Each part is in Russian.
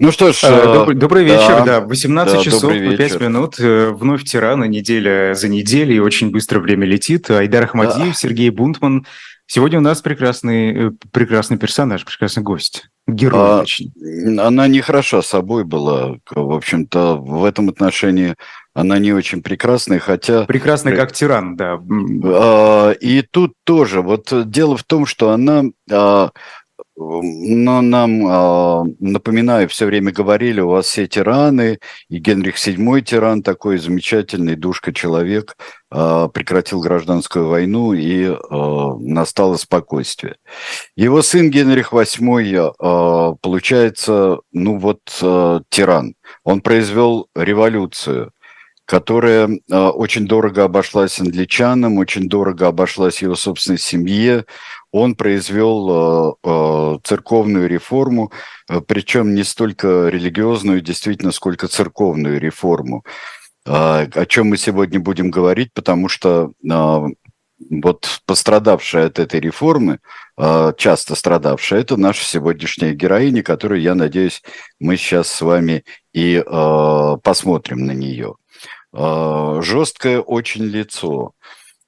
Ну что ж, а, добрый, добрый вечер, да, да 18 да, часов и 5 минут, э, вновь тирана, неделя за неделей, очень быстро время летит. Айдар Ахмадиев, да. Сергей Бунтман. Сегодня у нас прекрасный, э, прекрасный персонаж, прекрасный гость, герой, а, точнее. Она не хороша собой была, в общем-то, в этом отношении она не очень прекрасная, хотя... Прекрасная как тиран, да. А, и тут тоже, вот дело в том, что она а, но нам, а, напоминаю, все время говорили, у вас все тираны, и Генрих VII тиран, такой замечательный душка-человек, а, прекратил гражданскую войну, и а, настало спокойствие. Его сын Генрих VIII, получается, ну вот, тиран. Он произвел революцию, которая очень дорого обошлась англичанам, очень дорого обошлась его собственной семье, он произвел э, э, церковную реформу, э, причем не столько религиозную, действительно, сколько церковную реформу, о чем мы сегодня будем говорить, потому что вот пострадавшая от этой реформы, часто страдавшая, это наша сегодняшняя героиня, которую, я надеюсь, мы сейчас с вами и посмотрим на нее. Жесткое очень лицо,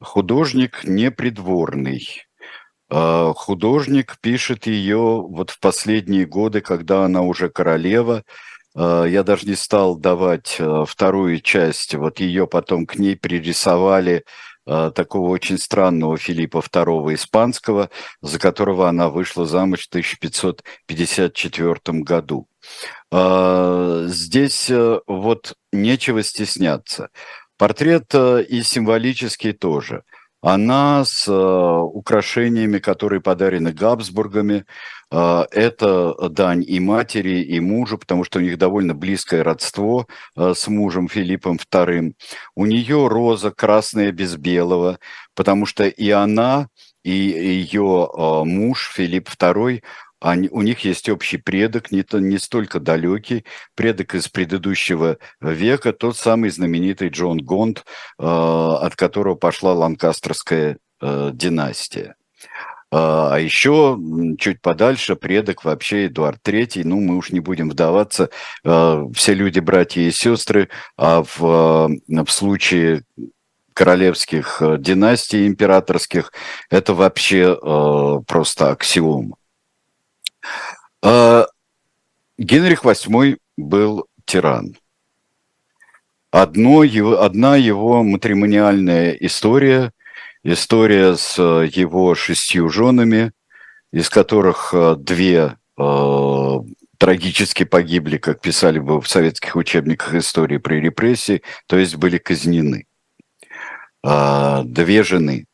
художник непридворный, художник пишет ее вот в последние годы, когда она уже королева. А, я даже не стал давать а, вторую часть. Вот ее потом к ней пририсовали такого очень странного Филиппа II испанского, за которого она вышла замуж в 1554 году. Здесь вот нечего стесняться. Портрет и символический тоже – она с э, украшениями, которые подарены Габсбургами. Э, это дань и матери, и мужу, потому что у них довольно близкое родство э, с мужем Филиппом II. У нее роза красная без белого, потому что и она, и ее э, муж Филипп II они, у них есть общий предок, не, то, не столько далекий, предок из предыдущего века, тот самый знаменитый Джон Гонд, э, от которого пошла ланкастерская э, династия. А, а еще чуть подальше предок вообще Эдуард III, ну мы уж не будем вдаваться, э, все люди братья и сестры, а в, в случае королевских э, династий императорских это вообще э, просто аксиома. А, Генрих VIII был тиран. Одно его, одна его матримониальная история, история с его шестью женами, из которых а, две э, трагически погибли, как писали бы в советских учебниках истории при репрессии, то есть были казнены. Э, две жены.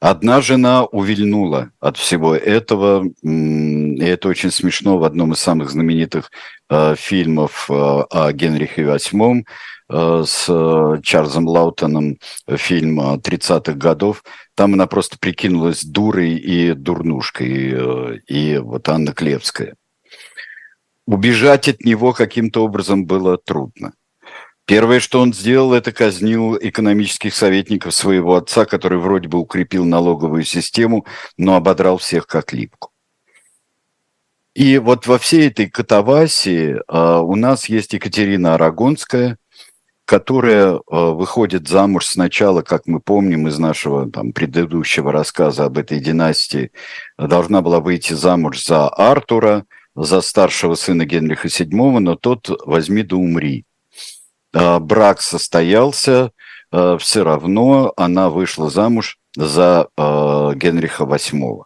Одна жена увильнула от всего этого, и это очень смешно в одном из самых знаменитых э, фильмов э, о Генрихе VIII э, с э, Чарльзом Лаутоном, фильм 30-х годов. Там она просто прикинулась дурой и дурнушкой, э, и вот Анна Клевская. Убежать от него каким-то образом было трудно. Первое, что он сделал, это казнил экономических советников своего отца, который вроде бы укрепил налоговую систему, но ободрал всех как липку. И вот во всей этой катавасии э, у нас есть Екатерина Арагонская, которая э, выходит замуж сначала, как мы помним из нашего там, предыдущего рассказа об этой династии, должна была выйти замуж за Артура, за старшего сына Генриха VII, но тот возьми да умри. А, брак состоялся, а, все равно она вышла замуж за а, Генриха VIII.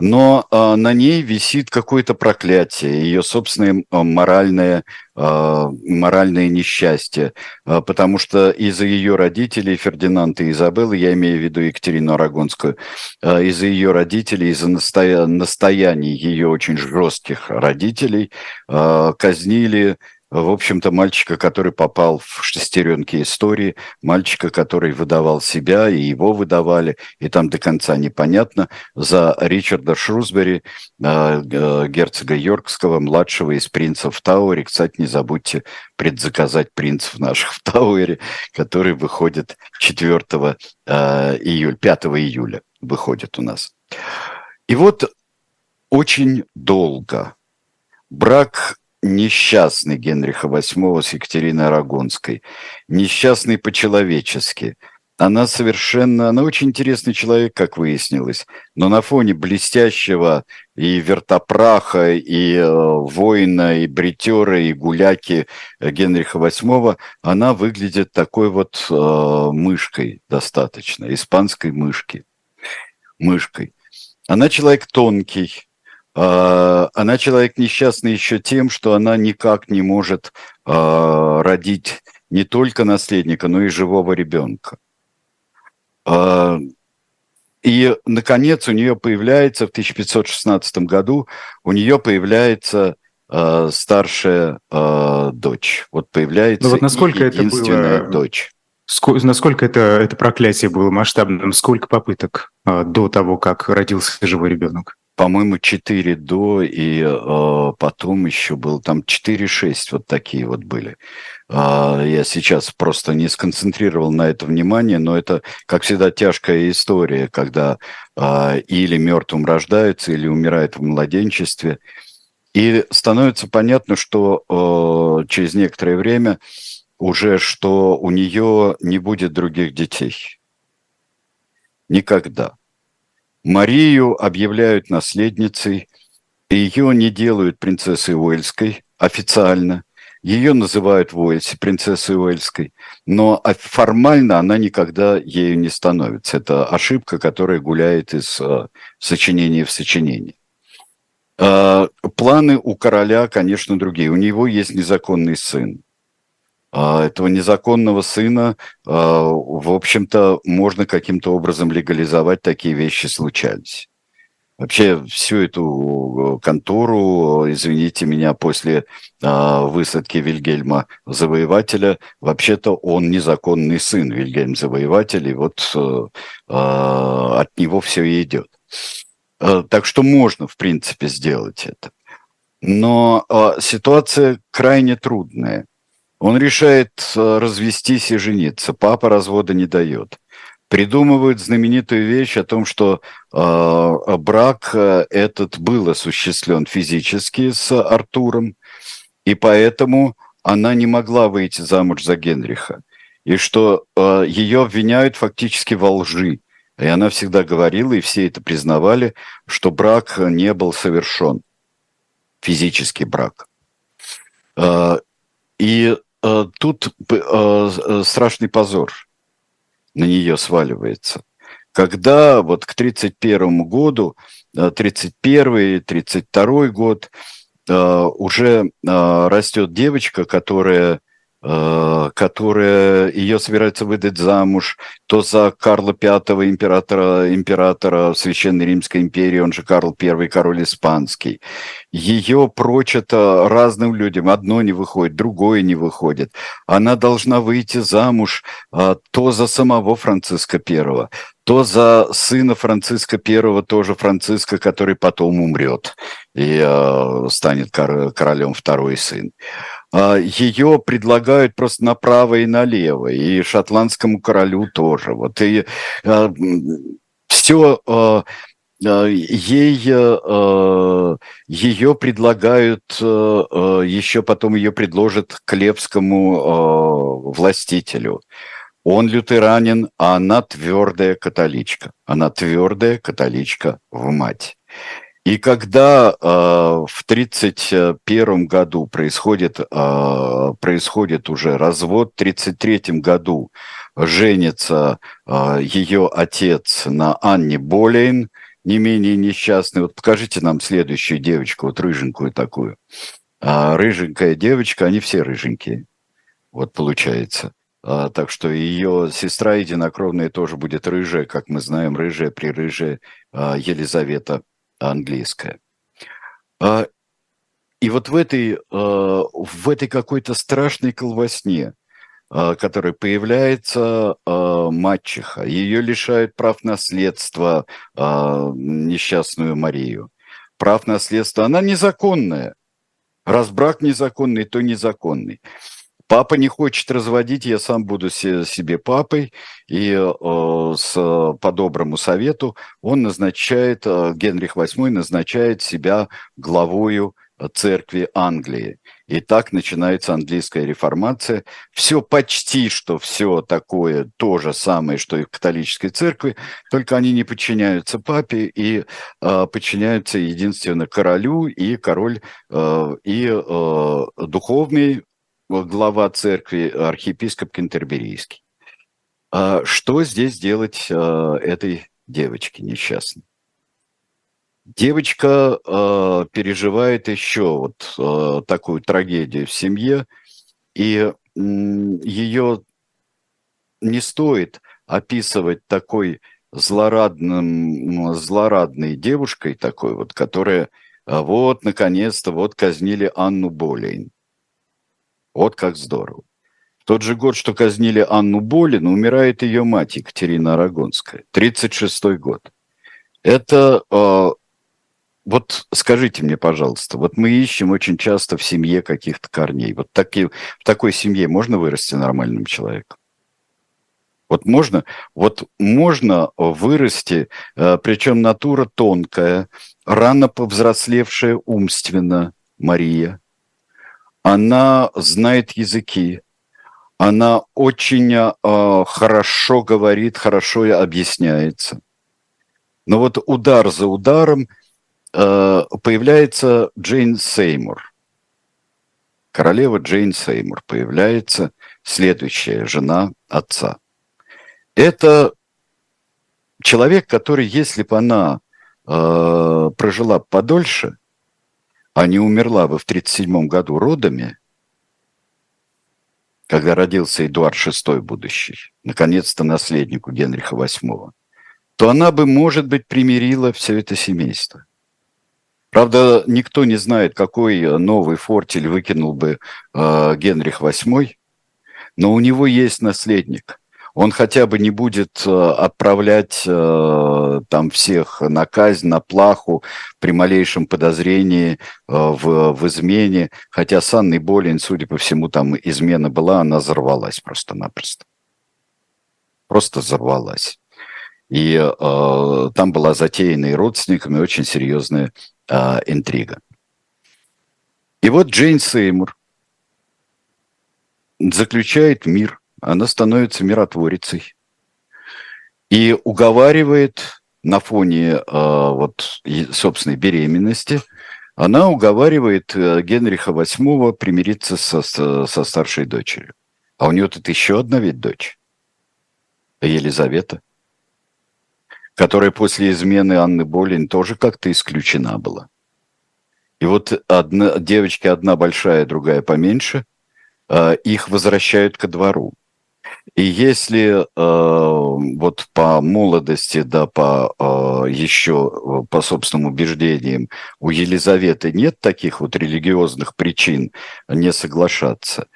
Но на ней висит какое-то проклятие, ее собственное моральное, моральное несчастье, потому что из-за ее родителей, Фердинанда и Изабеллы, я имею в виду Екатерину Арагонскую, из-за ее родителей, из-за настоя... настояний ее очень жестких родителей казнили в общем-то, мальчика, который попал в шестеренки истории, мальчика, который выдавал себя, и его выдавали, и там до конца непонятно, за Ричарда Шрусбери, а, герцога Йоркского, младшего из принцев в Тауэре. Кстати, не забудьте предзаказать принцев наших в Тауэре, который выходит 4 а, июля, 5 июля выходит у нас. И вот очень долго брак несчастный Генриха VIII с Екатериной Арагонской, несчастный по-человечески – она совершенно, она очень интересный человек, как выяснилось, но на фоне блестящего и вертопраха, и э, воина, и бритера, и гуляки Генриха VIII, она выглядит такой вот э, мышкой достаточно, испанской мышки, мышкой. Она человек тонкий, э, она человек несчастный еще тем, что она никак не может э, родить не только наследника, но и живого ребенка. А, и, наконец, у нее появляется в 1516 году, у нее появляется э, старшая э, дочь. Вот появляется ну вот насколько единственная это было, дочь. Сколько, насколько это, это проклятие было масштабным? Сколько попыток э, до того, как родился живой ребенок? По-моему, 4 до, и э, потом еще был там 4-6, вот такие вот были. А, я сейчас просто не сконцентрировал на это внимание, но это, как всегда, тяжкая история, когда а, или мертвым рождаются, или умирают в младенчестве. И становится понятно, что а, через некоторое время уже, что у нее не будет других детей. Никогда. Марию объявляют наследницей, ее не делают принцессой Уэльской официально – ее называют в Уэльсе принцессой Уэльской, но формально она никогда ею не становится. Это ошибка, которая гуляет из э, сочинения в сочинение. Э, планы у короля, конечно, другие. У него есть незаконный сын. Э, этого незаконного сына, э, в общем-то, можно каким-то образом легализовать, такие вещи случались. Вообще всю эту контору, извините меня, после э, высадки Вильгельма Завоевателя, вообще-то он незаконный сын Вильгельм Завоеватель, и вот э, от него все идет. Э, так что можно, в принципе, сделать это. Но ситуация крайне трудная. Он решает э, развестись и жениться. Папа развода не дает придумывают знаменитую вещь о том, что э, брак э, этот был осуществлен физически с Артуром, и поэтому она не могла выйти замуж за Генриха, и что э, ее обвиняют фактически во лжи. И она всегда говорила, и все это признавали, что брак не был совершен, физический брак. Э, и э, тут э, страшный позор – на нее сваливается. Когда вот к 1931 году, 1931-1932 э, год, э, уже э, растет девочка, которая Э, которая ее собирается выдать замуж то за Карла V, императора, императора Священной Римской империи, он же Карл I, король испанский. Ее прочат разным людям. Одно не выходит, другое не выходит. Она должна выйти замуж э, то за самого Франциска I, то за сына Франциска I, тоже Франциска, который потом умрет и э, станет королем второй сын. А, ее предлагают просто направо и налево, и шотландскому королю тоже. Вот и а, все а, ей ее предлагают еще потом ее предложат клевскому властителю. Он лютеранин, а она твердая католичка. Она твердая католичка в мать. И когда э, в 1931 году происходит, э, происходит уже развод, в 1933 году женится э, ее отец на Анне Болейн, не менее несчастный. Вот покажите нам следующую девочку, вот рыженькую такую. А, рыженькая девочка, они все рыженькие. Вот получается. А, так что ее сестра единокровная тоже будет рыжая, как мы знаем, рыжая, прирыжая а, Елизавета английская. А, и вот в этой, а, в этой какой-то страшной колвосне, а, которая появляется мачеха, ее лишают прав наследства несчастную Марию. Прав наследства, она незаконная. Раз брак незаконный, то незаконный. Папа не хочет разводить, я сам буду себе папой, и э, с, по доброму совету он назначает, э, Генрих VIII назначает себя главою церкви Англии. И так начинается английская реформация. Все почти что все такое то же самое, что и в католической церкви, только они не подчиняются папе и э, подчиняются единственно королю, и король, э, и э, духовный глава церкви, архиепископ Кентерберийский. А что здесь делать э, этой девочке несчастной? Девочка э, переживает еще вот э, такую трагедию в семье, и ее не стоит описывать такой злорадным, злорадной девушкой такой вот, которая вот, наконец-то, вот казнили Анну Болейн. Вот как здорово. В тот же год, что казнили Анну Болин, умирает ее мать Екатерина Арагонская. 36-й год. Это э, вот скажите мне, пожалуйста, вот мы ищем очень часто в семье каких-то корней. Вот таки, в такой семье можно вырасти нормальным человеком? Вот можно, вот можно вырасти, э, причем натура тонкая, рано повзрослевшая умственно Мария. Она знает языки, она очень э, хорошо говорит, хорошо объясняется. Но вот удар за ударом – Э, появляется Джейн Сеймур. Королева Джейн Сеймур появляется следующая жена отца. Это человек, который, если бы она э, прожила подольше, а не умерла бы в 1937 году родами, когда родился Эдуард VI будущий, наконец-то наследнику Генриха VIII, то она бы, может быть, примирила все это семейство – Правда, никто не знает, какой новый фортель выкинул бы э, Генрих VIII, но у него есть наследник. Он хотя бы не будет э, отправлять э, там всех на казнь, на плаху при малейшем подозрении э, в, в измене. Хотя с Анной Болин, судя по всему, там измена была, она взорвалась просто-напросто. Просто взорвалась. И э, там была затеяна и родственниками очень серьезная э, интрига. И вот Джейн Сеймур заключает мир, она становится миротворицей и уговаривает на фоне э, вот собственной беременности, она уговаривает э, Генриха VIII примириться со, со старшей дочерью. А у нее тут еще одна ведь дочь, Елизавета – которая после измены Анны Болин тоже как-то исключена была. И вот одна, девочки одна большая, другая поменьше, э, их возвращают ко двору. И если э, вот по молодости, да, по э, еще по собственным убеждениям у Елизаветы нет таких вот религиозных причин не соглашаться,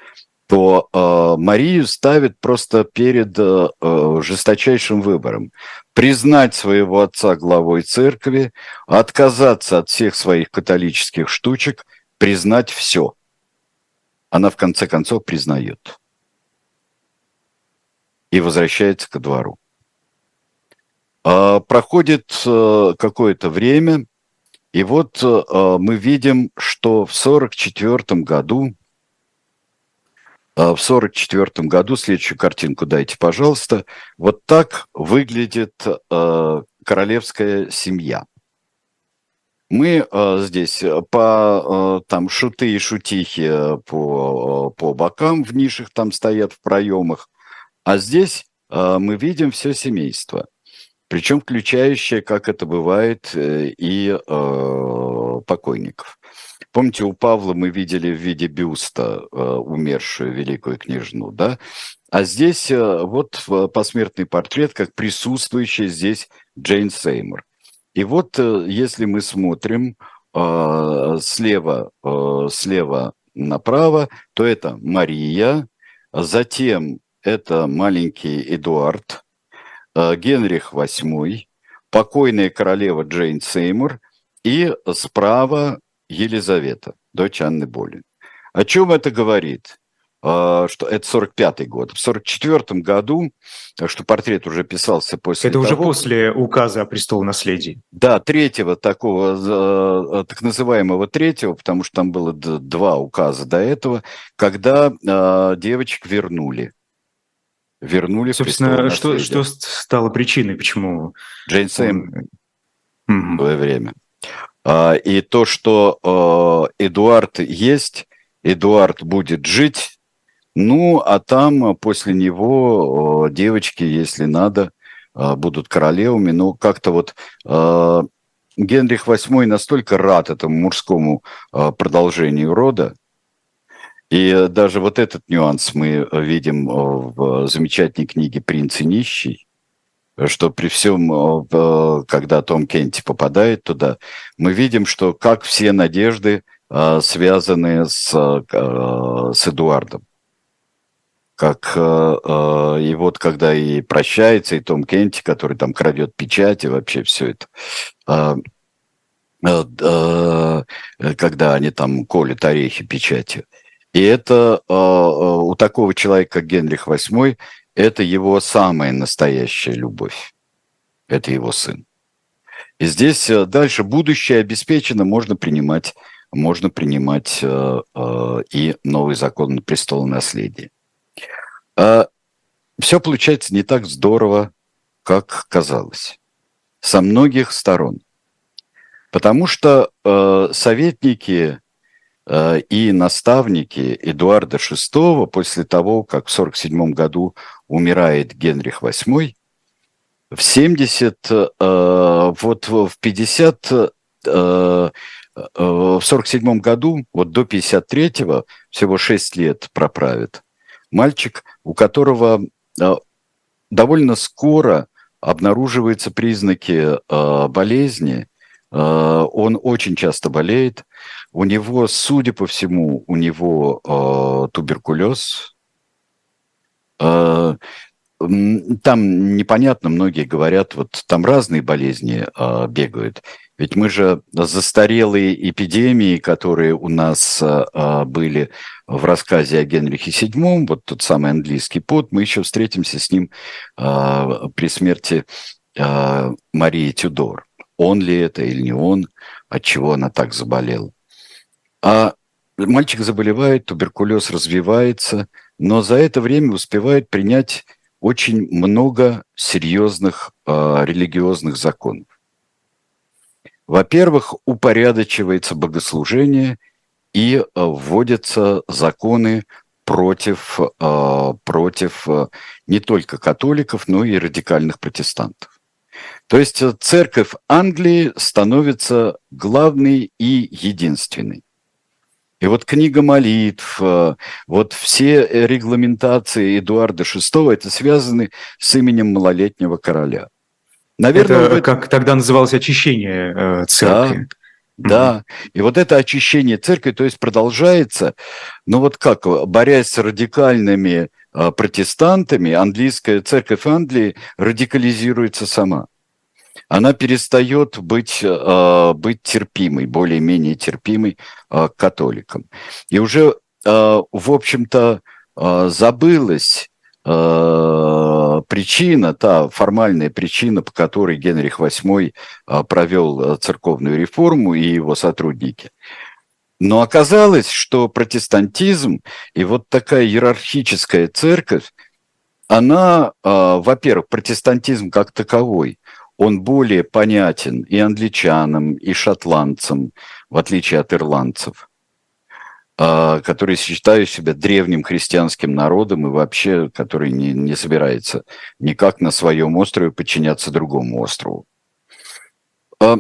то э, Марию ставят просто перед э, э, жесточайшим выбором. Признать своего отца главой церкви, отказаться от всех своих католических штучек, признать все. Она в конце концов признает. И возвращается ко двору. Э, проходит э, какое-то время, и вот э, мы видим, что в 1944 году а, в 1944 году, следующую картинку дайте, пожалуйста, вот так выглядит э, королевская семья. Мы э, здесь по э, там шуты и шутихи по, по бокам в нишах там стоят в проемах, а здесь э, мы видим все семейство, причем включающее, как это бывает, и э, покойников. Помните, у Павла мы видели в виде бюста э, умершую великую княжну, да? А здесь э, вот посмертный портрет, как присутствующий здесь Джейн Сеймур. И вот э, если мы смотрим э, слева, э, слева направо, то это Мария, затем это маленький Эдуард, э, Генрих VIII, покойная королева Джейн Сеймур, и справа Елизавета, дочь Анны Болин. О чем это говорит? что это 45-й год. В 44 году, что портрет уже писался после Это того, уже после указа о престолонаследии. Да, третьего такого, так называемого третьего, потому что там было два указа до этого, когда девочек вернули вернули Собственно, что, что стало причиной, почему... Джейн Сэм в свое время. А, и то, что а, Эдуард есть, Эдуард будет жить, ну, а там после него а, девочки, если надо, будут королевами. Но как-то вот Генрих VIII настолько рад этому мужскому продолжению рода, и даже вот этот нюанс мы видим в замечательной книге «Принц и нищий», что при всем, э, когда Том Кенти попадает туда, мы видим, что как все надежды э, связаны с, э, с Эдуардом. Как и вот когда и прощается, и Том Кенти, который там крадет печать, и вообще все это, когда они там колят орехи печатью. И это у такого человека, как Генрих VIII, это его самая настоящая любовь. Это его сын. И здесь э, дальше будущее обеспечено, можно принимать, можно принимать э, э, и новый закон престол наследия. Э, все получается не так здорово, как казалось. Со многих сторон. Потому что э, советники Э, и наставники Эдуарда VI после того, как в 1947 году умирает Генрих VIII, в 70, э, вот в 50, э, в 47 году, вот до 53-го, всего 6 лет проправит, мальчик, у которого довольно скоро обнаруживаются признаки болезни, он очень часто болеет, у него, судя по всему, у него э, туберкулез. Э, там непонятно, многие говорят, вот там разные болезни э, бегают. Ведь мы же застарелые эпидемии, которые у нас э, были в рассказе о Генрихе VII, вот тот самый английский пот, мы еще встретимся с ним э, при смерти э, Марии Тюдор. Он ли это или не он, от чего она так заболела. А мальчик заболевает, туберкулез развивается, но за это время успевает принять очень много серьезных э, религиозных законов. Во-первых, упорядочивается богослужение и э, вводятся законы против, э, против э, не только католиков, но и радикальных протестантов. То есть церковь Англии становится главной и единственной. И вот книга молитв, э, вот все регламентации Эдуарда VI, это связаны с именем малолетнего короля. Наверное, это, это... как тогда называлось очищение э, церкви. Да, да, и вот это очищение церкви, то есть продолжается, ну вот как, борясь с радикальными э, протестантами, английская церковь Англии радикализируется сама она перестает быть, э, быть терпимой, более-менее терпимой э, католикам. И уже, э, в общем-то, забылась причина, та формальная причина, по которой Генрих VIII провел церковную реформу и его сотрудники. Но оказалось, что протестантизм и вот такая иерархическая церковь, она, во-первых, протестантизм как таковой, он более понятен и англичанам, и шотландцам, в отличие от ирландцев, а, которые считают себя древним христианским народом и вообще, который не, не собирается никак на своем острове подчиняться другому острову. А,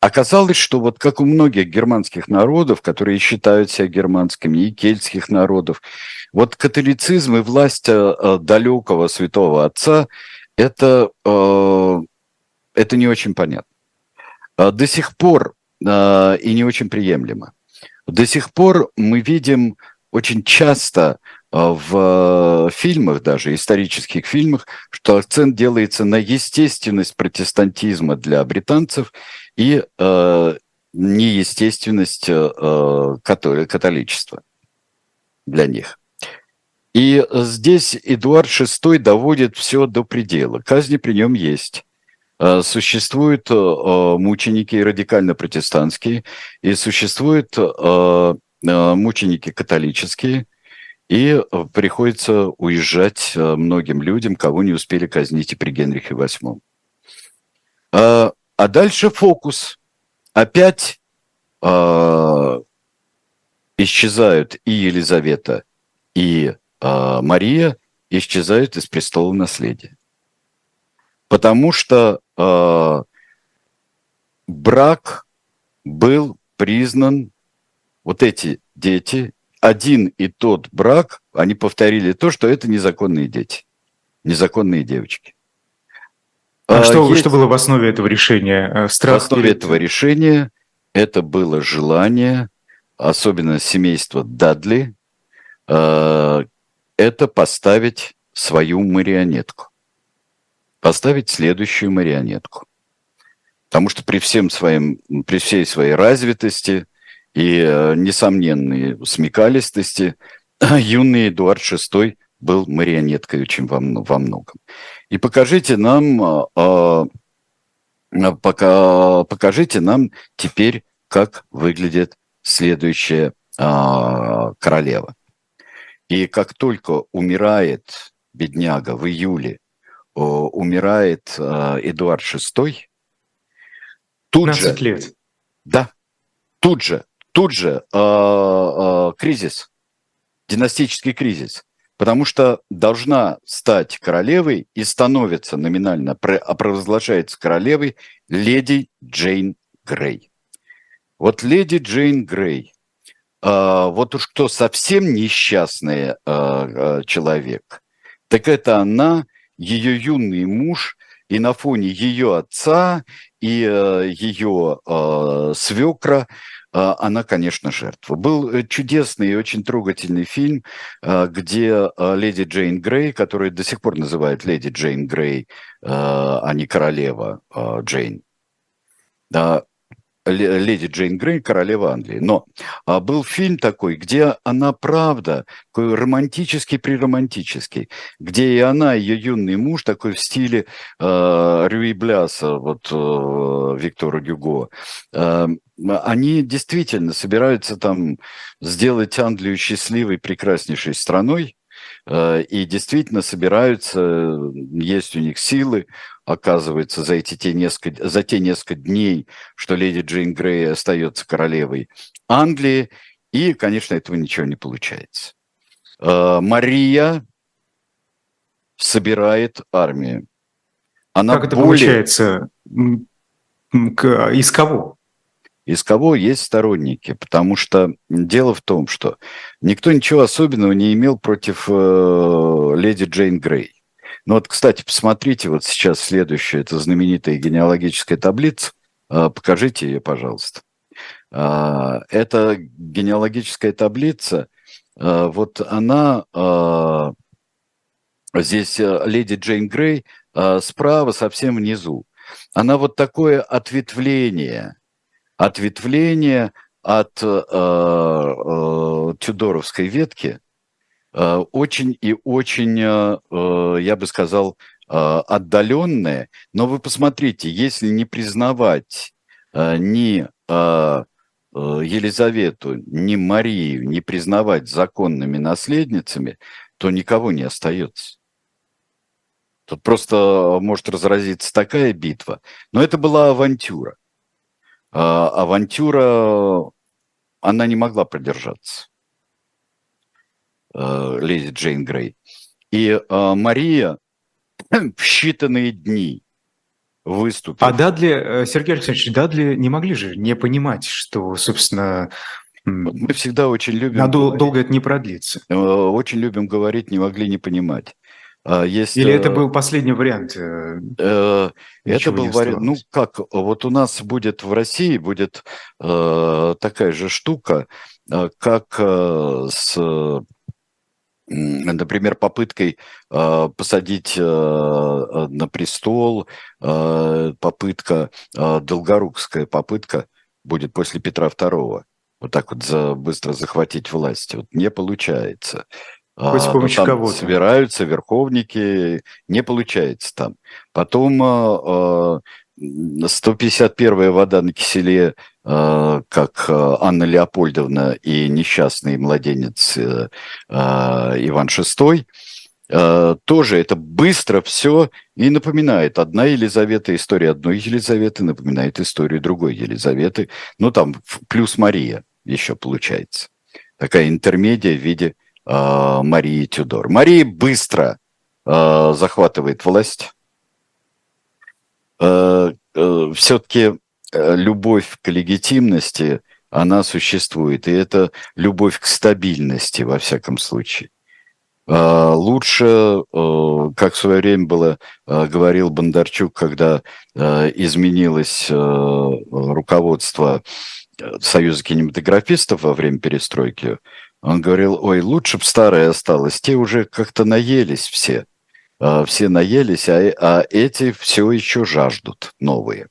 оказалось, что вот как у многих германских народов, которые считают себя германскими, и кельтских народов, вот католицизм и власть а, далекого святого отца – это это не очень понятно. А, до сих пор а, и не очень приемлемо. До сих пор мы видим очень часто а, в фильмах, даже исторических фильмах, что акцент делается на естественность протестантизма для британцев и неестественность католичества для них. И здесь Эдуард VI доводит все до предела. Казни при нем есть. Э, существуют э, мученики радикально-протестантские, и существуют э, мученики католические, и приходится уезжать многим людям, кого не успели казнить и при Генрихе VIII. А дальше фокус. Опять исчезают и Елизавета, и Мария, исчезают из престола наследия. Потому что э, брак был признан, вот эти дети, один и тот брак, они повторили то, что это незаконные дети, незаконные девочки. А, а что, есть... что было в основе этого решения? Э, страх в основе перед... этого решения это было желание, особенно семейства Дадли, э, это поставить свою марионетку поставить следующую марионетку. Потому что при, всем своим, при всей своей развитости и э, несомненной смекалистости юный Эдуард VI был марионеткой очень во, во многом. И покажите нам, э, э, пока, покажите нам теперь, как выглядит следующая королева. И как только умирает бедняга в июле умирает э, Эдуард VI, тут же... лет. Да, тут же, тут же э, э, кризис, династический кризис, потому что должна стать королевой и становится номинально, провозглашается королевой леди Джейн Грей. Вот леди Джейн Грей, вот уж кто совсем несчастный человек, так это она ее юный муж, и на фоне ее отца и э, ее э, свекра э, она, конечно, жертва. Был э, чудесный и очень трогательный фильм, э, где э, леди Джейн Грей, которую до сих пор называют леди Джейн Грей, а не королева Джейн, леди Джейн Грей, королева Англии. Но а, был фильм такой, где она, правда, такой романтический приромантический, где и она, и ее юный муж, такой в стиле э, Рюи Бляса, вот э, Виктора Гюго, э, они действительно собираются там сделать Англию счастливой, прекраснейшей страной, и действительно собираются, есть у них силы, оказывается, за, эти те несколько, за те несколько дней, что леди Джейн Грей остается королевой Англии, и, конечно, этого ничего не получается. Э, Мария собирает армию. Она как это более... получается? Из кого? Из кого есть сторонники? Потому что дело в том, что никто ничего особенного не имел против э, леди Джейн Грей. Ну вот, кстати, посмотрите вот сейчас следующее, это знаменитая генеалогическая таблица. А, покажите ее, пожалуйста. А, это генеалогическая таблица, а, вот она, здесь леди Джейн Грей, справа совсем внизу. Она вот такое ответвление, ответвление от тюдоровской ветки – Э, очень и очень, э, э, я бы сказал, отдаленное. Но вы посмотрите, если не признавать ни Елизавету, ни Марию, не признавать законными наследницами, то никого не остается. Тут просто может разразиться такая битва. Но это была авантюра. Авантюра, она не могла продержаться. Э, леди Джейн Грей. И э, Мария в считанные дни выступит. А Дадли, э, Сергей Александрович, Дадли не могли же не понимать, что, собственно, мы всегда очень любим... А говорить, долго это не продлится. Очень любим говорить, не могли не понимать. А есть, Или это был последний вариант? это был вариант. Ну как, вот у нас будет в России будет э, такая же штука, как э, с например, попыткой э, посадить э, на престол, э, попытка, э, долгорукская попытка будет после Петра II, вот так вот за, быстро захватить власть. Вот не получается. Хоть с помощью там кого-то. собираются верховники, не получается там. Потом 151-я вода на киселе, как Анна Леопольдовна и несчастный младенец Иван VI, тоже это быстро все и напоминает. Одна Елизавета, история одной Елизаветы напоминает историю другой Елизаветы. Ну, там плюс Мария еще получается. Такая интермедия в виде э, Марии Тюдор. Мария быстро э, захватывает власть. Э, э, все-таки э, любовь к легитимности, она существует. И это любовь к стабильности, во всяком случае. Э, лучше, э, как в свое время было, говорил Бондарчук, когда изменилось руководство Союза кинематографистов во время перестройки, он говорил, ой, лучше бы старое осталось, те уже как-то наелись все. А, все наелись, а, а эти все еще жаждут новые.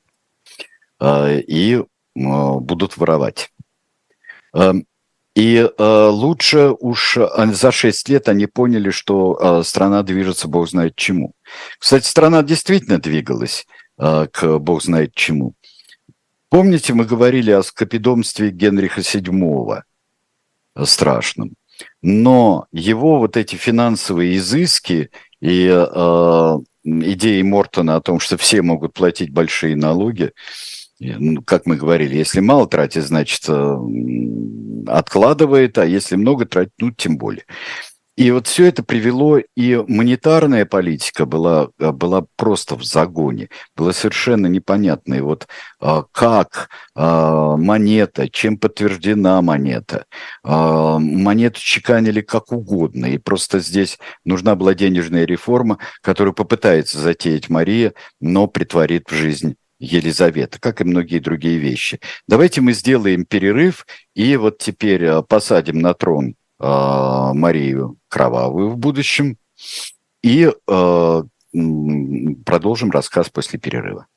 А, и будут воровать. И лучше уж за 6 лет они поняли, что страна движется бог знает чему. Кстати, страна действительно двигалась к бог знает чему. Помните, мы говорили о скопидомстве Генриха VII, страшном. Но его вот эти финансовые изыски и э, идеи Мортона о том, что все могут платить большие налоги, ну, как мы говорили, если мало тратит, значит, э, откладывает, а если много тратит, ну, тем более. И вот все это привело, и монетарная политика была, э, была просто в загоне. Было совершенно непонятно, и вот а, как а, монета, чем подтверждена монета. А, монету чеканили как угодно, и просто здесь нужна была денежная реформа, которую попытается затеять Мария, но притворит в жизнь Елизавета, как и многие другие вещи. Давайте мы сделаем перерыв и вот теперь посадим на трон Марию Кровавую в будущем. И э, продолжим рассказ после перерыва.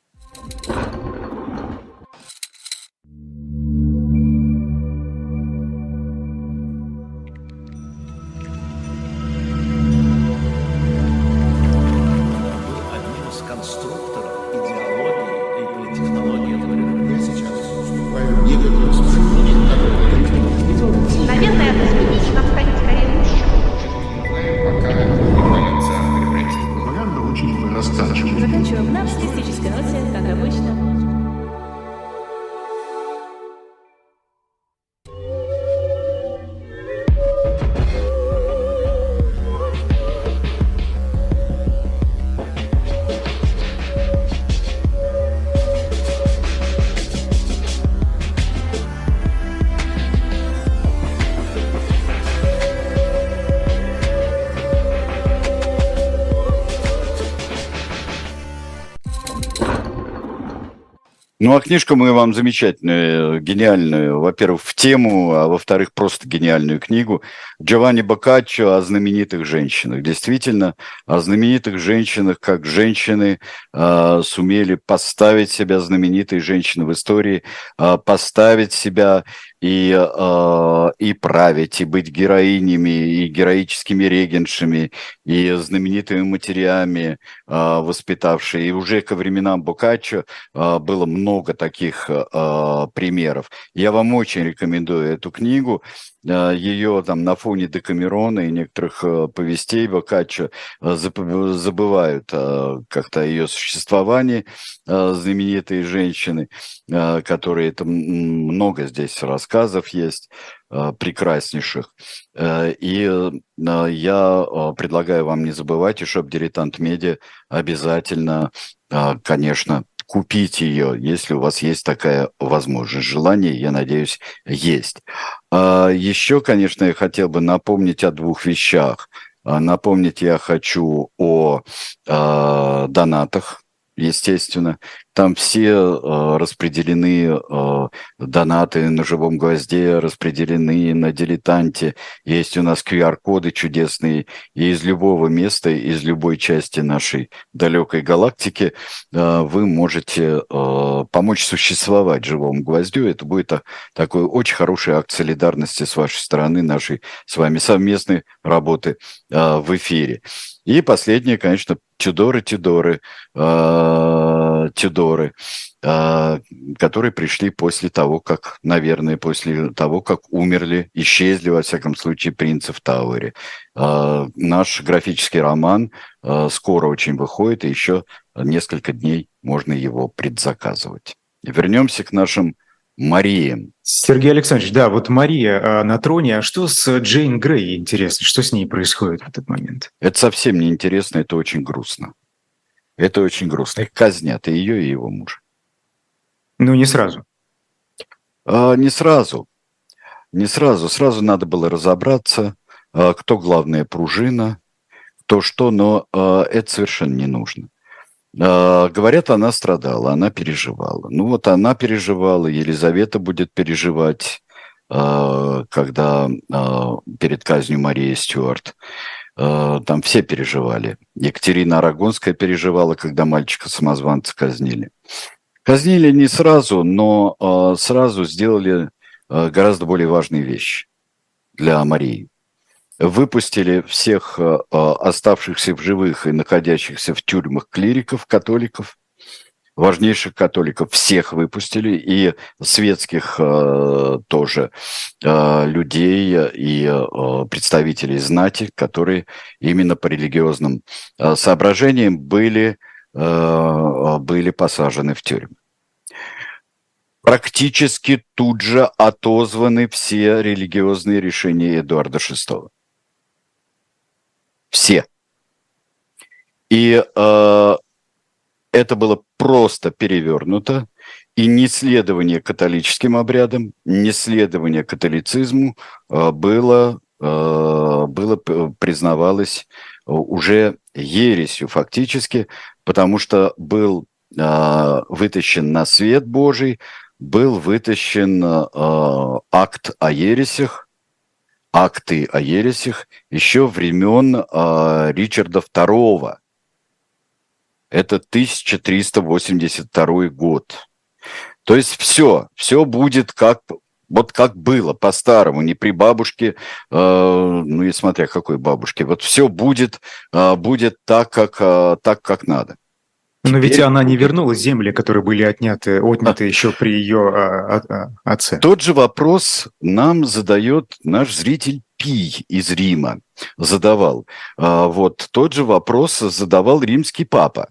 Ну, а книжку мы вам замечательную, гениальную, во-первых, в тему, а во-вторых, просто гениальную книгу Джованни Боккаччо о знаменитых женщинах. Действительно, о знаменитых женщинах, как женщины э, сумели поставить себя, знаменитые женщины в истории, э, поставить себя и, э, и править, и быть героинями, и героическими регеншами, и знаменитыми матерями, э, воспитавшие. И уже ко временам Бокаччо э, было много таких э, примеров. Я вам очень рекомендую эту книгу. Э, ее там на фоне Декамерона и некоторых э, повестей Бокаччо э, забывают как-то ее существовании, знаменитые женщины, которые это много здесь рассказов есть прекраснейших. И я предлагаю вам не забывать, и чтобы «Дилетант Медиа» обязательно, конечно, купить ее, если у вас есть такая возможность. Желание, я надеюсь, есть. А еще, конечно, я хотел бы напомнить о двух вещах. Напомнить я хочу о донатах, естественно. Там все э, распределены, э, донаты на живом гвозде распределены на дилетанте. Есть у нас QR-коды чудесные. И из любого места, из любой части нашей далекой галактики э, вы можете э, помочь существовать живому гвоздю. Это будет а, такой очень хороший акт солидарности с вашей стороны, нашей с вами совместной работы э, в эфире. И последнее, конечно, Тюдоры, Тюдоры, э, Тюдоры, э, которые пришли после того, как, наверное, после того, как умерли, исчезли, во всяком случае, принцы в Тауэре. Э, наш графический роман э, скоро очень выходит, и еще несколько дней можно его предзаказывать. Вернемся к нашим Мариям. Сергей Александрович, да, вот Мария а, на троне, а что с Джейн Грей, интересно, что с ней происходит в этот момент? Это совсем не интересно, это очень грустно. Это очень грустно. Их казнят, и ее, и его мужа. Ну, не сразу. А, не сразу. Не сразу. Сразу надо было разобраться, а, кто главная пружина, кто что, но а, это совершенно не нужно. А, говорят, она страдала, она переживала. Ну вот она переживала, Елизавета будет переживать, когда перед казнью Марии Стюарт. Там все переживали. Екатерина Арагонская переживала, когда мальчика-самозванца казнили. Казнили не сразу, но сразу сделали гораздо более важные вещи для Марии выпустили всех э, э, оставшихся в живых и находящихся в тюрьмах клириков, католиков, важнейших католиков, всех выпустили, и светских э, тоже э, людей и э, представителей знати, которые именно по религиозным э, соображениям были, э, были посажены в тюрьму. Практически тут же отозваны все религиозные решения Эдуарда VI. Все. И э, это было просто перевернуто, и неследование католическим обрядам, неследование католицизму э, было, э, было признавалось уже ересью фактически, потому что был вытащен на свет Божий, был вытащен акт о ересях, акты о ересях еще времен Ричарда II. Это 1382 год. То есть все, все будет как вот как было по-старому, не при бабушке, э, ну и смотря какой бабушке, вот все будет, э, будет так, как, э, так, как надо. Но Теперь... ведь она не вернула земли, которые были отняты, отняты а... еще при ее а, а, отце. Тот же вопрос нам задает наш зритель Пий из Рима. Задавал. А, вот тот же вопрос задавал римский папа.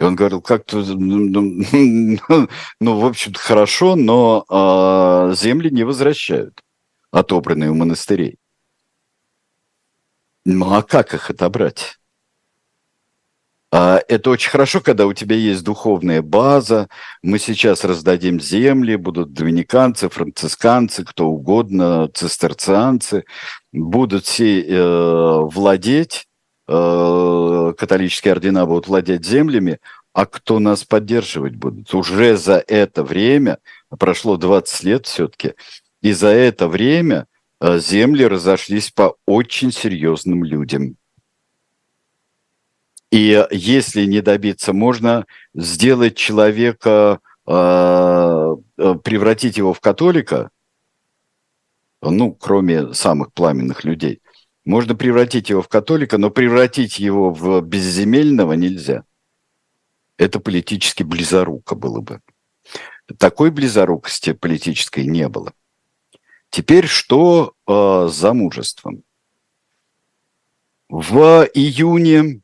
И он говорил, как-то, ну, ну, ну в общем-то, хорошо, но а, земли не возвращают, отобранные у монастырей. Ну а как их отобрать? А, это очень хорошо, когда у тебя есть духовная база. Мы сейчас раздадим земли, будут доминиканцы, францисканцы, кто угодно, цистерцианцы. Будут все э, владеть, э, католические ордена будут владеть землями, а кто нас поддерживать будет? Уже за это время, прошло 20 лет все-таки, и за это время э, земли разошлись по очень серьезным людям. И если не добиться, можно сделать человека, э, превратить его в католика, ну, кроме самых пламенных людей. Можно превратить его в католика, но превратить его в безземельного нельзя. Это политически близоруко было бы. Такой близорукости политической не было. Теперь что э, с замужеством? В июне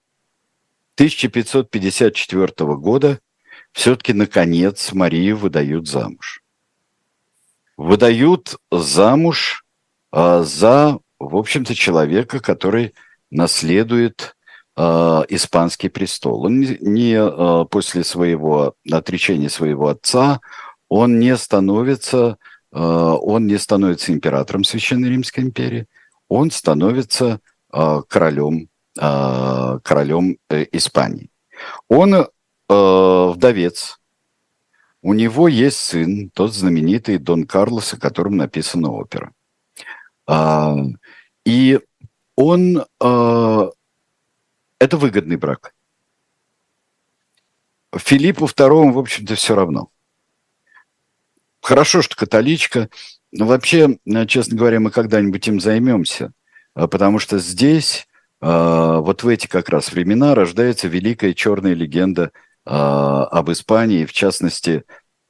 1554 года все-таки, наконец, Марию выдают замуж. Выдают замуж а, за, в общем-то, человека, который наследует а, испанский престол. Он не, не а, после своего отречения своего отца, он не становится, а, он не становится императором Священной Римской империи, он становится а, королем а, королем э, Испании. Он э, вдовец. У него есть сын, тот знаменитый Дон Карлос, о котором написана опера. А, и он... А, это выгодный брак. Филиппу II, в общем-то, все равно. Хорошо, что католичка. Но вообще, честно говоря, мы когда-нибудь им займемся. А, потому что здесь, вот в эти как раз времена, рождается великая черная легенда об Испании. В частности,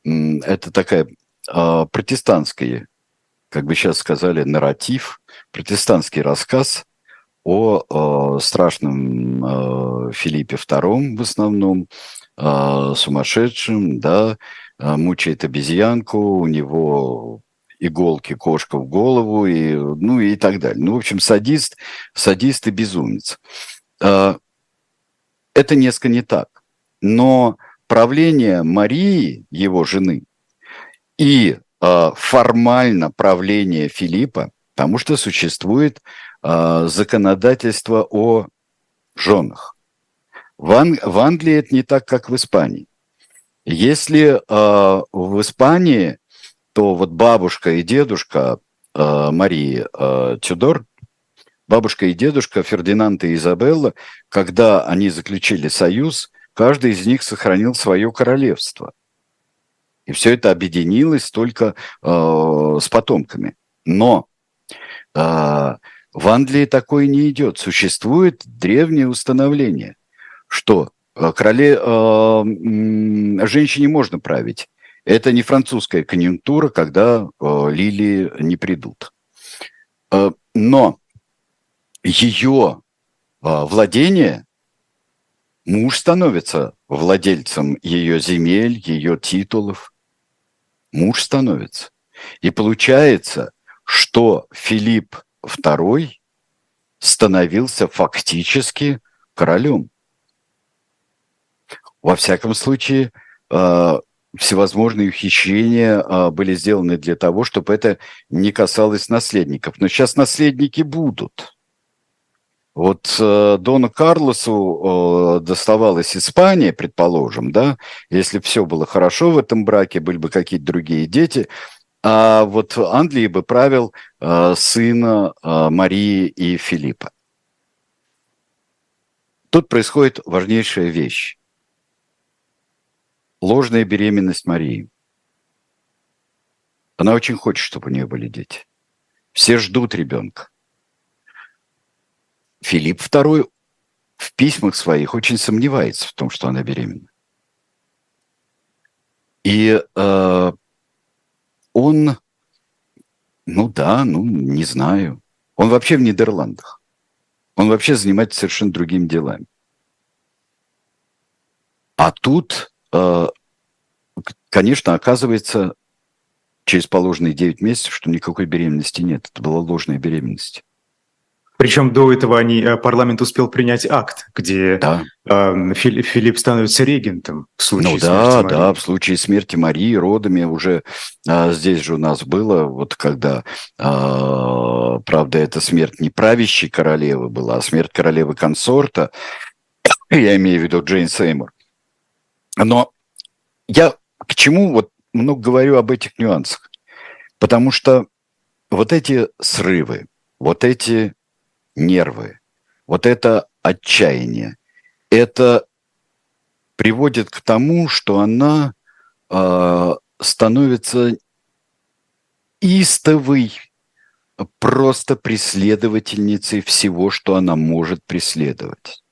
это такая протестантская как бы сейчас сказали, нарратив, протестантский рассказ о, о страшном э, Филиппе II в основном, э, сумасшедшем, да, э, мучает обезьянку, у него иголки, кошка в голову, и, ну и так далее. Ну, в общем, садист, садист и безумец. Э, это несколько не так. Но правление Марии, его жены, и Э, формально правление Филиппа, потому что существует э, законодательство о женах. В, Ан- в Англии это не так, как в Испании. Если э, в Испании, то вот бабушка и дедушка э, Марии э, Тюдор, бабушка и дедушка Фердинанд и Изабелла, когда они заключили союз, каждый из них сохранил свое королевство – и все это объединилось только э, с потомками. Но э, в Англии такое не идет. Существует древнее установление, что э, короле, э, женщине можно править. Это не французская конъюнктура, когда э, лилии не придут. Э, но ее э, владение муж становится владельцем ее земель, ее титулов муж становится. И получается, что Филипп II становился фактически королем. Во всяком случае, э, всевозможные ухищрения э, были сделаны для того, чтобы это не касалось наследников. Но сейчас наследники будут. Вот э, Дону Карлосу э, доставалась Испания, предположим, да, если все было хорошо в этом браке, были бы какие-то другие дети, а вот Англии бы правил э, сына э, Марии и Филиппа. Тут происходит важнейшая вещь. Ложная беременность Марии. Она очень хочет, чтобы у нее были дети. Все ждут ребенка. Филипп II в письмах своих очень сомневается в том, что она беременна. И э, он, ну да, ну не знаю. Он вообще в Нидерландах. Он вообще занимается совершенно другими делами. А тут, э, конечно, оказывается, через положенные 9 месяцев, что никакой беременности нет. Это была ложная беременность. Причем до этого они, э, парламент успел принять акт, где да. э, Филипп становится регентом в случае ну, да, Марии. Да, в случае смерти Марии родами уже а, здесь же у нас было, вот когда, а, правда, это смерть не правящей королевы была, а смерть королевы-консорта, я имею в виду Джейн Сеймур. Но я к чему вот много говорю об этих нюансах? Потому что вот эти срывы, вот эти нервы, вот это отчаяние, это приводит к тому, что она э, становится истовой просто преследовательницей всего, что она может преследовать.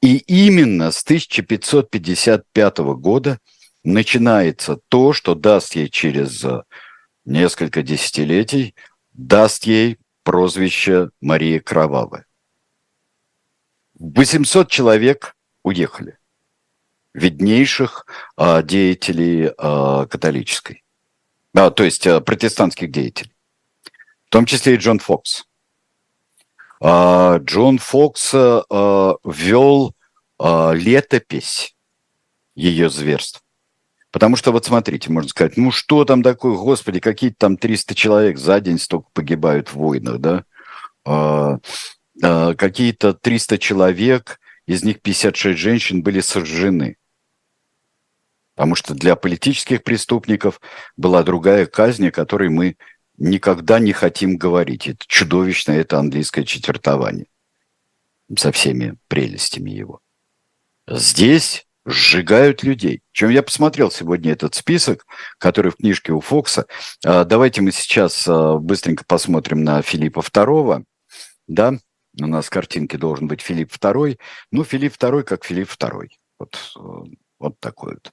И именно с 1555 года начинается то, что даст ей через несколько десятилетий, даст ей прозвище Мария Кровавая. 800 человек уехали, виднейших а, деятелей а, католической, а, то есть а, протестантских деятелей, в том числе и Джон Фокс. А, Джон Фокс а, ввел а, летопись ее зверств. Потому что вот смотрите, можно сказать, ну что там такое, господи, какие-то там 300 человек за день столько погибают в войнах, да? А, а, какие-то 300 человек из них 56 женщин были сожжены. Потому что для политических преступников была другая казнь, о которой мы никогда не хотим говорить. Это чудовищное, это английское четвертование со всеми прелестями его. Здесь сжигают людей. Чем я посмотрел сегодня этот список, который в книжке у Фокса. А, давайте мы сейчас а, быстренько посмотрим на Филиппа II. Да, у нас картинки должен быть Филипп II. Ну, Филипп II как Филипп II. Вот, э, вот такой вот.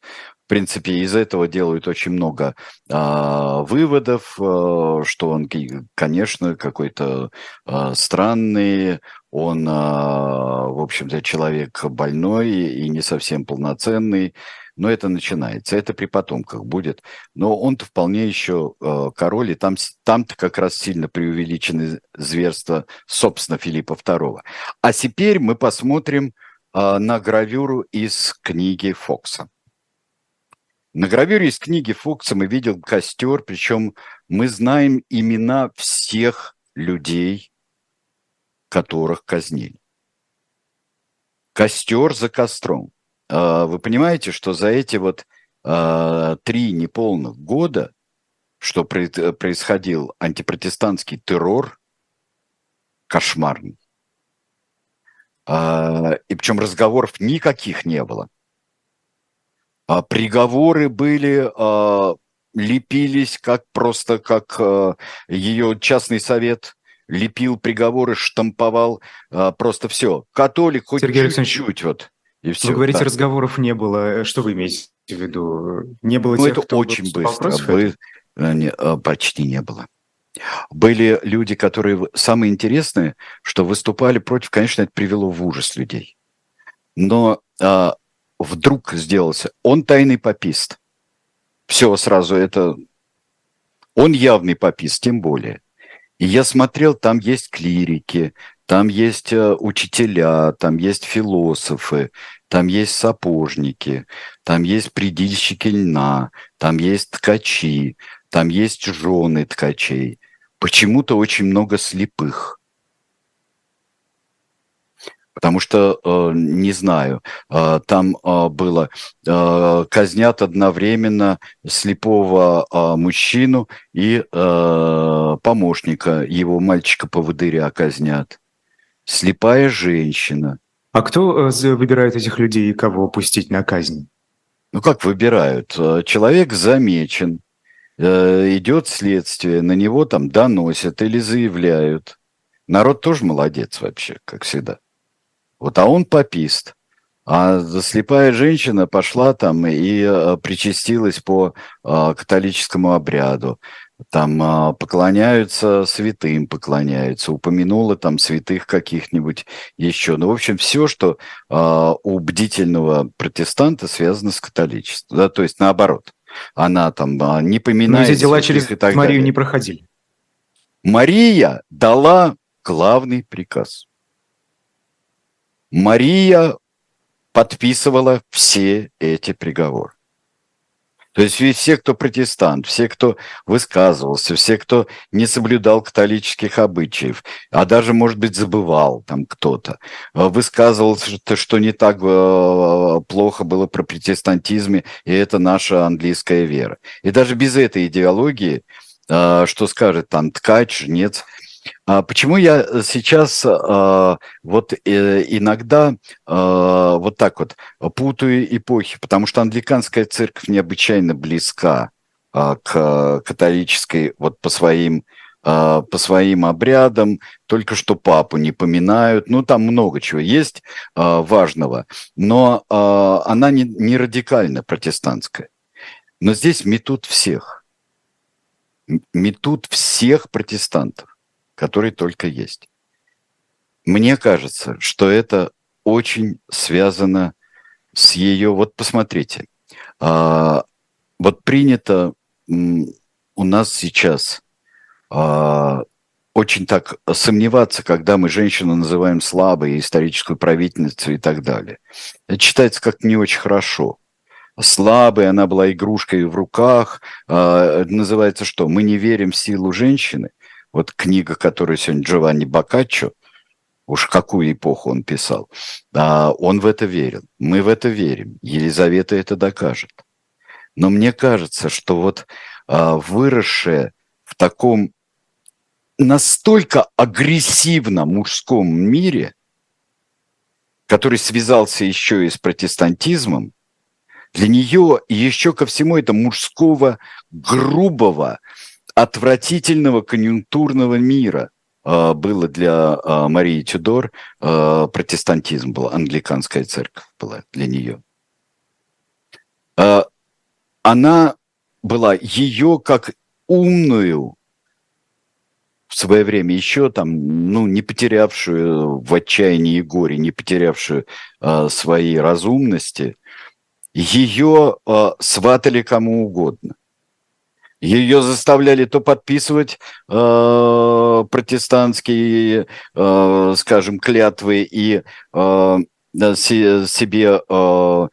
Принципе, из этого делают очень много а, выводов, а, что он, конечно, какой-то а, странный, он, а, в общем-то, человек больной и не совсем полноценный, но это начинается, это при потомках будет. Но он-то вполне еще а, король, и там, там-то как раз сильно преувеличены зверства, собственно, Филиппа II. А теперь мы посмотрим а, на гравюру из книги Фокса. На гравюре из книги Фокса мы видим костер, причем мы знаем имена всех людей, которых казнили. Костер за костром. А, вы понимаете, что за эти вот а, три неполных года, что происходил антипротестантский террор, кошмарный. А, и причем разговоров никаких не было. Приговоры были лепились как просто как ее частный совет лепил приговоры, штамповал, а, просто все. Католик хоть Сергей чуть-чуть вот. И все. Вы говорите, так. разговоров не было. Что вы имеете в виду? Не было ну, тех, это кто очень быстро. Э, не, почти не было. Были люди, которые... Самое интересное, что выступали против, конечно, это привело в ужас людей. Но а, вдруг сделался... Он тайный попист. Все сразу это... Он явный попист, тем более. И я смотрел, там есть клирики, там есть э, учителя, там есть философы, там есть сапожники, там есть предильщики льна, там есть ткачи, там есть жены ткачей. Почему-то очень много слепых. Потому что, э, не знаю, э, там э, было, казнят одновременно слепого мужчину и помощника, его мальчика-поводыря казнят. Слепая женщина. А кто выбирает этих людей и кого пустить на казнь? Ну как выбирают? Человек замечен, идет следствие, на него там доносят или заявляют. Народ тоже молодец вообще, как всегда. Вот, а он попист. А слепая женщина пошла там и э, причастилась по э, католическому обряду. Там э, поклоняются святым, поклоняются, упомянула там святых каких-нибудь еще. Ну, в общем, все, что у бдительного протестанта связано с католичеством. Да, то есть наоборот. Она там не поминает... Но эти дела через Марию далее. не проходили. Мария дала главный приказ – Мария подписывала все эти приговоры. То есть все, кто протестант, все, кто высказывался, все, кто не соблюдал католических обычаев, а даже, может быть, забывал там кто-то, э, высказывался, что не так э, плохо было про протестантизме, и это наша английская вера. И даже без этой идеологии, э, что скажет там ткач, а почему я э, сейчас а, вот э, иногда а, вот так вот путаю эпохи? Потому что англиканская церковь необычайно близка а, к католической вот по своим а, по своим обрядам, только что папу не поминают, ну там много чего есть а, важного, но а, она не, не радикально протестантская. Но здесь метут всех, метут всех протестантов который только есть. Мне кажется, что это очень связано с ее... Вот посмотрите, а, вот принято у нас сейчас а, очень так сомневаться, когда мы женщину называем слабой, историческую правительницу и так далее. Это читается как не очень хорошо. Слабой, она была игрушкой в руках. А, называется что? Мы не верим в силу женщины – вот книга, которую сегодня Джованни Боккаччо уж какую эпоху он писал, а, он в это верил. Мы в это верим. Елизавета это докажет. Но мне кажется, что вот а, выросшая в таком настолько агрессивно мужском мире, который связался еще и с протестантизмом, для нее еще ко всему это мужского, грубого, отвратительного конъюнктурного мира э, было для э, Марии Тюдор, э, протестантизм был, англиканская церковь была для нее. Она была ее как умную, в свое время еще там, ну, не потерявшую в отчаянии и горе, не потерявшую э, своей разумности, ее э, сватали кому угодно. Ее заставляли то подписывать э, протестантские, э, скажем, клятвы и э, себе э,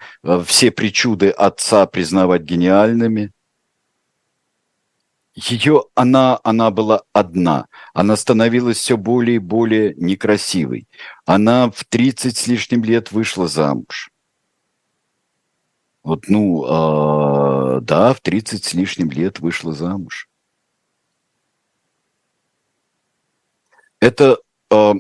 все причуды отца признавать гениальными, ее, она, она была одна. Она становилась все более и более некрасивой. Она в 30 с лишним лет вышла замуж. Вот, ну, э, да, в 30 с лишним лет вышла замуж. Это, э,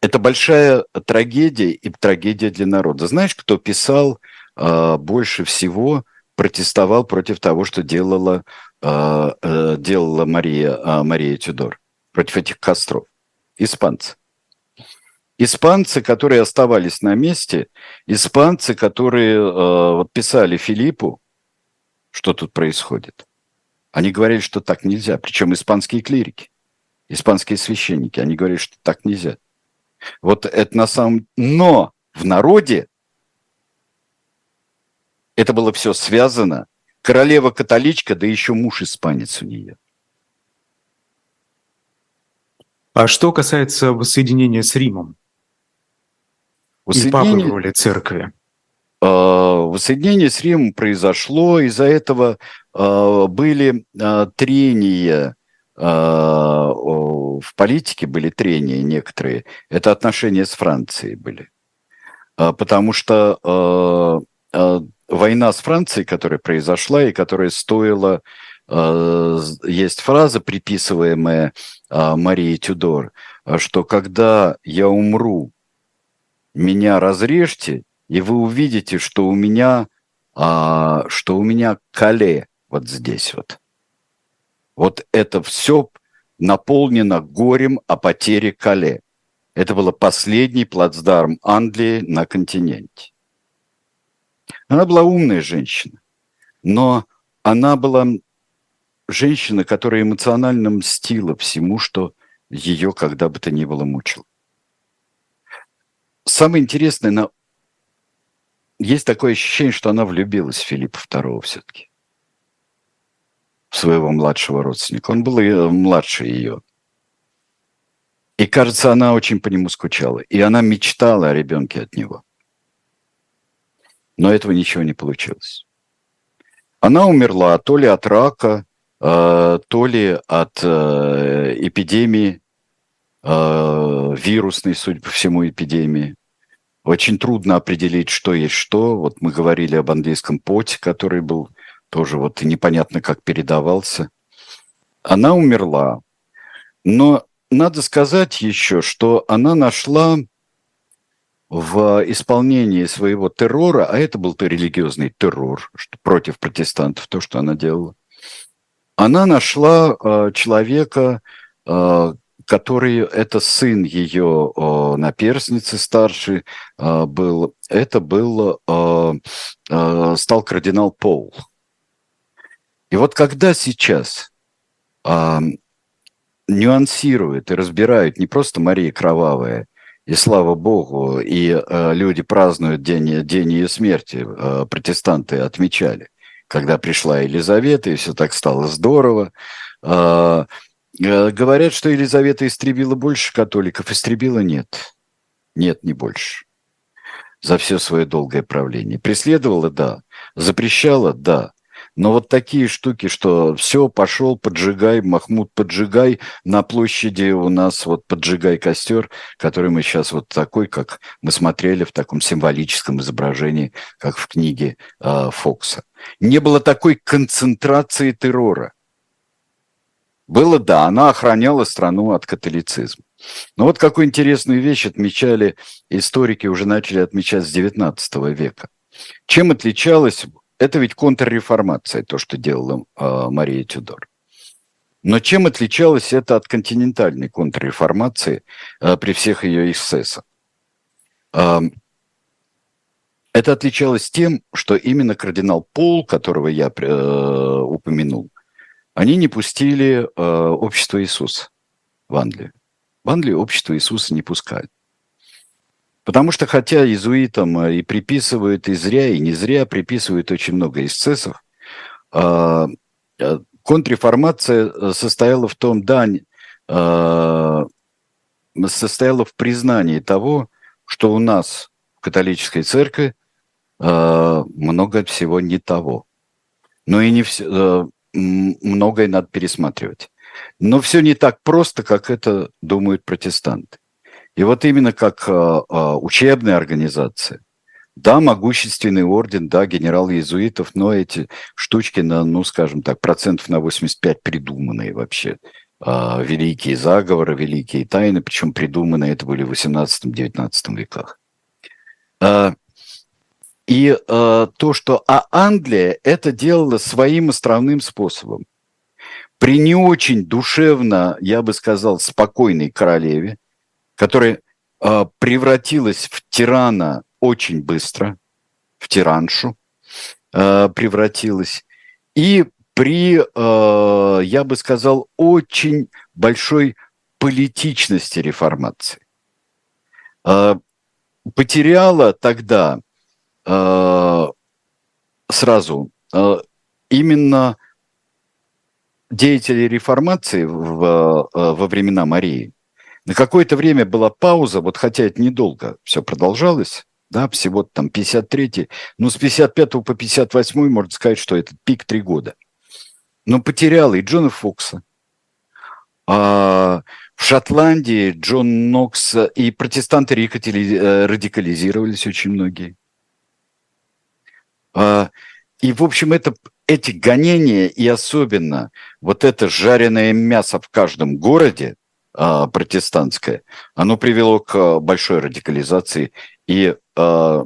это большая трагедия и трагедия для народа. Знаешь, кто писал э, больше всего, протестовал против того, что делала э, делала Мария, а, Мария Тюдор против этих костров? Испанцы. Испанцы, которые оставались на месте, испанцы, которые э, писали Филиппу, что тут происходит. Они говорили, что так нельзя. Причем испанские клирики, испанские священники, они говорили, что так нельзя. Вот это на самом... Но в народе это было все связано королева-католичка, да еще муж испанец у нее. А что касается воссоединения с Римом Воссоединение... и папы в роли церкви? А, воссоединение с Римом произошло, из-за этого а, были а, трения в политике, были трения некоторые. Это отношения с Францией были. Потому что война с Францией, которая произошла и которая стоила... Есть фраза, приписываемая Марии Тюдор, что когда я умру, меня разрежьте, и вы увидите, что у меня, а, что у меня кале вот здесь вот. Вот это все наполнено горем о потере кале. Это был последний плацдарм Англии на континенте. Она была умная женщина, но она была женщина, которая эмоционально мстила всему, что ее когда бы то ни было мучило. Самое интересное, она... есть такое ощущение, что она влюбилась в Филиппа II все-таки, в своего младшего родственника. Он был младше ее. И, кажется, она очень по нему скучала. И она мечтала о ребенке от него – но этого ничего не получилось. Она умерла то ли от рака, э, то ли от э, эпидемии, э, вирусной, судя по всему, эпидемии. Очень трудно определить, что есть что. Вот мы говорили об английском поте, который был тоже вот непонятно как передавался. Она умерла. Но надо сказать еще, что она нашла в исполнении своего террора, а это был то религиозный террор против протестантов, то, что она делала, она нашла э, человека, э, который, это сын ее э, наперсницы старший э, был, это был, э, э, стал кардинал Пол. И вот когда сейчас нюансируют и разбирают не просто Мария Кровавая, и слава богу, и люди празднуют день, день ее смерти, протестанты отмечали, когда пришла Елизавета, и все так стало здорово. Говорят, что Елизавета истребила больше католиков, истребила нет. Нет, не больше. За все свое долгое правление. Преследовала, да. Запрещала, да. Но вот такие штуки, что все, пошел, поджигай, Махмуд, поджигай, на площади у нас вот поджигай костер, который мы сейчас вот такой, как мы смотрели в таком символическом изображении, как в книге э, Фокса. Не было такой концентрации террора. Было, да, она охраняла страну от католицизма. Но вот какую интересную вещь отмечали историки, уже начали отмечать с XIX века. Чем отличалась, это ведь контрреформация, то, что делала э, Мария Тюдор. Но чем отличалась это от континентальной контрреформации э, при всех ее эксцессах? Э, это отличалось тем, что именно кардинал Пол, которого я э, упомянул, они не пустили э, общество Иисуса в Англию. В Англию общество Иисуса не пускали. Потому что хотя иезуитам э, и приписывают и зря, и не зря приписывают очень много эксцессов, э, э, контрреформация состояла в том, да, состояла в признании того, что у нас в католической церкви много всего не того. Но и не все, многое надо пересматривать. Но все не так просто, как это думают протестанты. И вот именно как а, а, учебная организация, да, могущественный орден, да, генерал иезуитов, но эти штучки на, ну, скажем так, процентов на 85 придуманные вообще. А, великие заговоры, великие тайны, причем придуманные это были в 18-19 веках. А, и а, то, что а Англия это делала своим островным способом. При не очень душевно, я бы сказал, спокойной королеве, которая э, превратилась в тирана очень быстро, в тираншу э, превратилась, и при, э, я бы сказал, очень большой политичности реформации. Э, потеряла тогда э, сразу э, именно деятели реформации в, во времена Марии – на какое-то время была пауза, вот хотя это недолго все продолжалось, да, всего там 53-й, ну, с 55 по 58 можно сказать, что этот пик три года. Но потерял и Джона Фокса, а в Шотландии Джон Нокс и протестанты э, радикализировались очень многие. А, и, в общем, это, эти гонения и особенно вот это жареное мясо в каждом городе, а, протестантское, оно привело к большой радикализации и, а,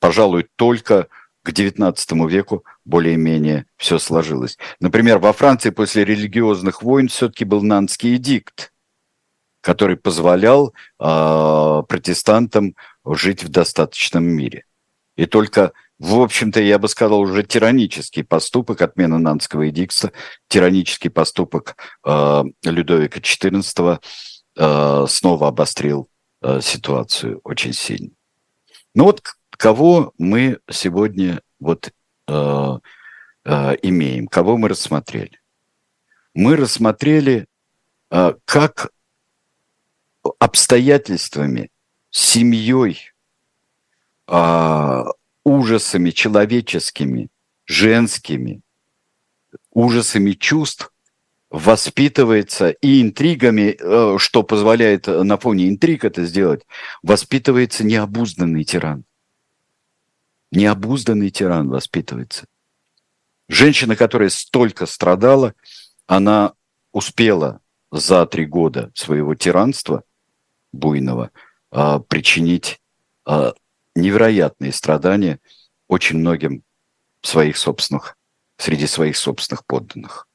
пожалуй, только к XIX веку более-менее все сложилось. Например, во Франции после религиозных войн все-таки был Нанский эдикт, который позволял протестантам жить в достаточном мире. И только в общем-то, я бы сказал, уже тиранический поступок, отмена Нанского эдикта, тиранический поступок э, Людовика XIV э, снова обострил э, ситуацию очень сильно. Ну вот кого мы сегодня вот э, э, имеем, кого мы рассмотрели? Мы рассмотрели, э, как обстоятельствами, семьей, э, ужасами человеческими, женскими, ужасами чувств воспитывается и интригами, э, что позволяет на фоне интриг это сделать, воспитывается необузданный тиран. Необузданный тиран воспитывается. Женщина, которая столько страдала, она успела за три года своего тиранства буйного а, причинить а, невероятные страдания очень многим своих собственных, среди своих собственных подданных.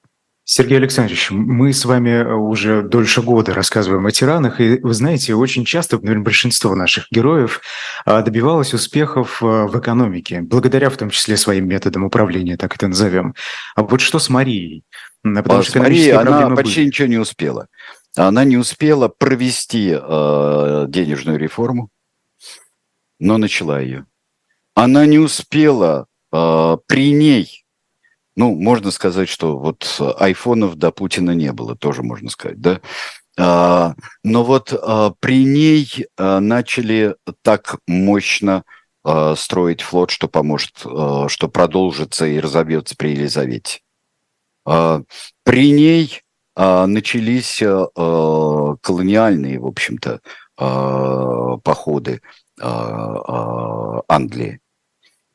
Сергей Александрович, мы с вами уже дольше года рассказываем о тиранах, и вы знаете, очень часто, наверное, большинство наших героев а, добивалось успехов а, в экономике, благодаря в том числе своим методам управления, так это назовем. А вот что с Марией? Потому а что с Марией она почти были. ничего не успела. Она не успела провести э, денежную реформу, но начала ее. Она не успела э, при ней, ну, можно сказать, что вот айфонов до Путина не было, тоже можно сказать, да. А, но вот а, при ней а, начали так мощно э, строить флот, что поможет, э, что продолжится и разобьется при Елизавете. Э, при ней э, начались э, колониальные, в общем-то, э, походы э, э, Англии.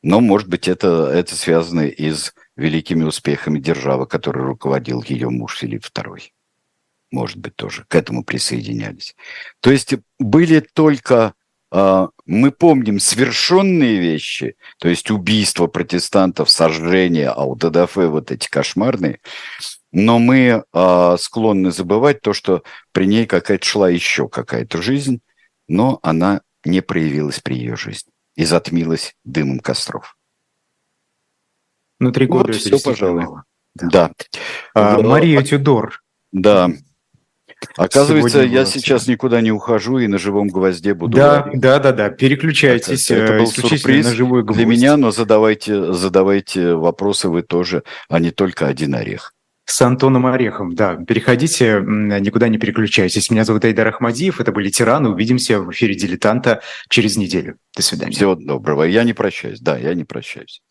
Но, может быть, это, это связано и с великими успехами державы, которой руководил ее муж Филипп II. Может быть, тоже к этому присоединялись. То есть были только а, мы помним совершенные вещи, то есть убийство протестантов, сожжение, аутодафе, вот эти кошмарные, но мы склонны забывать то, что при ней какая-то шла еще какая-то жизнь, но она не проявилась при ее жизни и затмилась дымом костров. Ну, три года вот все, пожалуй. Да. да. А, Мария Тюдор. Да, Оказывается, я сейчас никуда не ухожу и на живом гвозде буду. Да, говорить. да, да, да. Переключайтесь. Это, это был сюрприз на живой гвоздь. для меня, но задавайте, задавайте вопросы вы тоже, а не только один орех. С Антоном Орехом, да. Переходите, никуда не переключайтесь. Меня зовут Айдар Ахмадиев, это были «Тираны». Увидимся в эфире «Дилетанта» через неделю. До свидания. Всего доброго. Я не прощаюсь, да, я не прощаюсь.